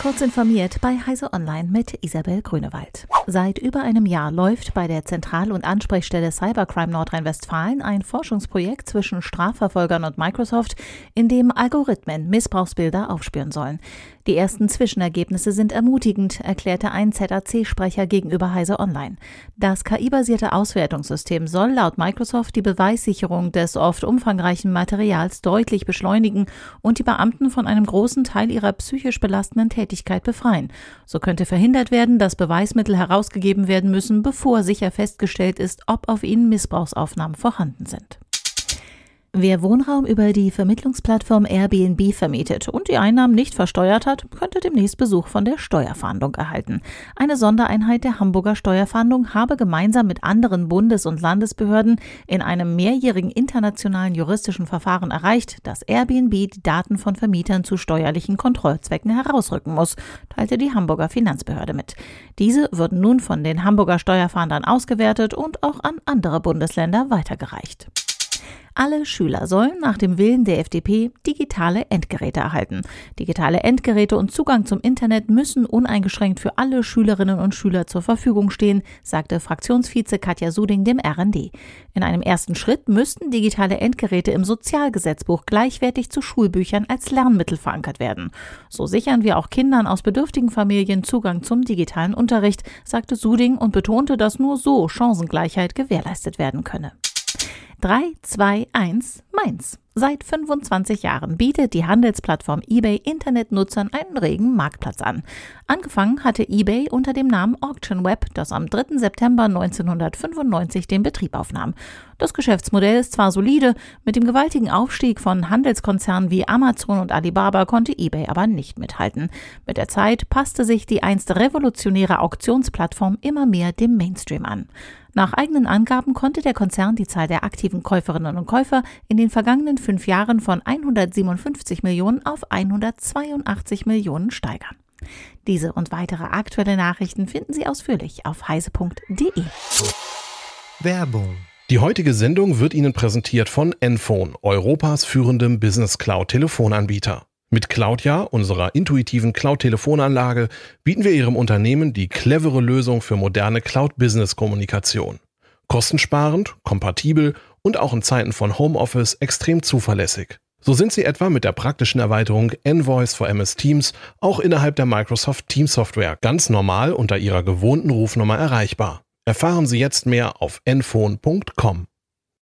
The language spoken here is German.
Kurz informiert bei Heise Online mit Isabel Grünewald. Seit über einem Jahr läuft bei der Zentral- und Ansprechstelle Cybercrime Nordrhein-Westfalen ein Forschungsprojekt zwischen Strafverfolgern und Microsoft, in dem Algorithmen Missbrauchsbilder aufspüren sollen. Die ersten Zwischenergebnisse sind ermutigend, erklärte ein ZAC-Sprecher gegenüber Heise Online. Das KI-basierte Auswertungssystem soll laut Microsoft die Beweissicherung des oft umfangreichen Materials deutlich beschleunigen und die Beamten von einem großen Teil ihrer psychisch belastenden befreien. So könnte verhindert werden, dass Beweismittel herausgegeben werden müssen, bevor sicher festgestellt ist, ob auf ihnen Missbrauchsaufnahmen vorhanden sind. Wer Wohnraum über die Vermittlungsplattform Airbnb vermietet und die Einnahmen nicht versteuert hat, könnte demnächst Besuch von der Steuerfahndung erhalten. Eine Sondereinheit der Hamburger Steuerfahndung habe gemeinsam mit anderen Bundes- und Landesbehörden in einem mehrjährigen internationalen juristischen Verfahren erreicht, dass Airbnb die Daten von Vermietern zu steuerlichen Kontrollzwecken herausrücken muss, teilte die Hamburger Finanzbehörde mit. Diese würden nun von den Hamburger Steuerfahndern ausgewertet und auch an andere Bundesländer weitergereicht. Alle Schüler sollen nach dem Willen der FDP digitale Endgeräte erhalten. Digitale Endgeräte und Zugang zum Internet müssen uneingeschränkt für alle Schülerinnen und Schüler zur Verfügung stehen, sagte Fraktionsvize Katja Suding dem RND. In einem ersten Schritt müssten digitale Endgeräte im Sozialgesetzbuch gleichwertig zu Schulbüchern als Lernmittel verankert werden. So sichern wir auch Kindern aus bedürftigen Familien Zugang zum digitalen Unterricht, sagte Suding und betonte, dass nur so Chancengleichheit gewährleistet werden könne. 3, 2, 1, Mainz. Seit 25 Jahren bietet die Handelsplattform eBay Internetnutzern einen regen Marktplatz an. Angefangen hatte eBay unter dem Namen Auction Web, das am 3. September 1995 den Betrieb aufnahm. Das Geschäftsmodell ist zwar solide, mit dem gewaltigen Aufstieg von Handelskonzernen wie Amazon und Alibaba konnte eBay aber nicht mithalten. Mit der Zeit passte sich die einst revolutionäre Auktionsplattform immer mehr dem Mainstream an. Nach eigenen Angaben konnte der Konzern die Zahl der aktiven Käuferinnen und Käufer in den vergangenen fünf Jahren von 157 Millionen auf 182 Millionen steigern. Diese und weitere aktuelle Nachrichten finden Sie ausführlich auf heise.de. Werbung. Die heutige Sendung wird Ihnen präsentiert von Enphone, Europas führendem Business Cloud Telefonanbieter. Mit Cloudja, unserer intuitiven Cloud-Telefonanlage, bieten wir Ihrem Unternehmen die clevere Lösung für moderne Cloud-Business-Kommunikation. Kostensparend, kompatibel und auch in Zeiten von Homeoffice extrem zuverlässig. So sind Sie etwa mit der praktischen Erweiterung Envoice for MS Teams auch innerhalb der Microsoft Teams Software ganz normal unter Ihrer gewohnten Rufnummer erreichbar. Erfahren Sie jetzt mehr auf enphone.com.